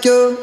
like you.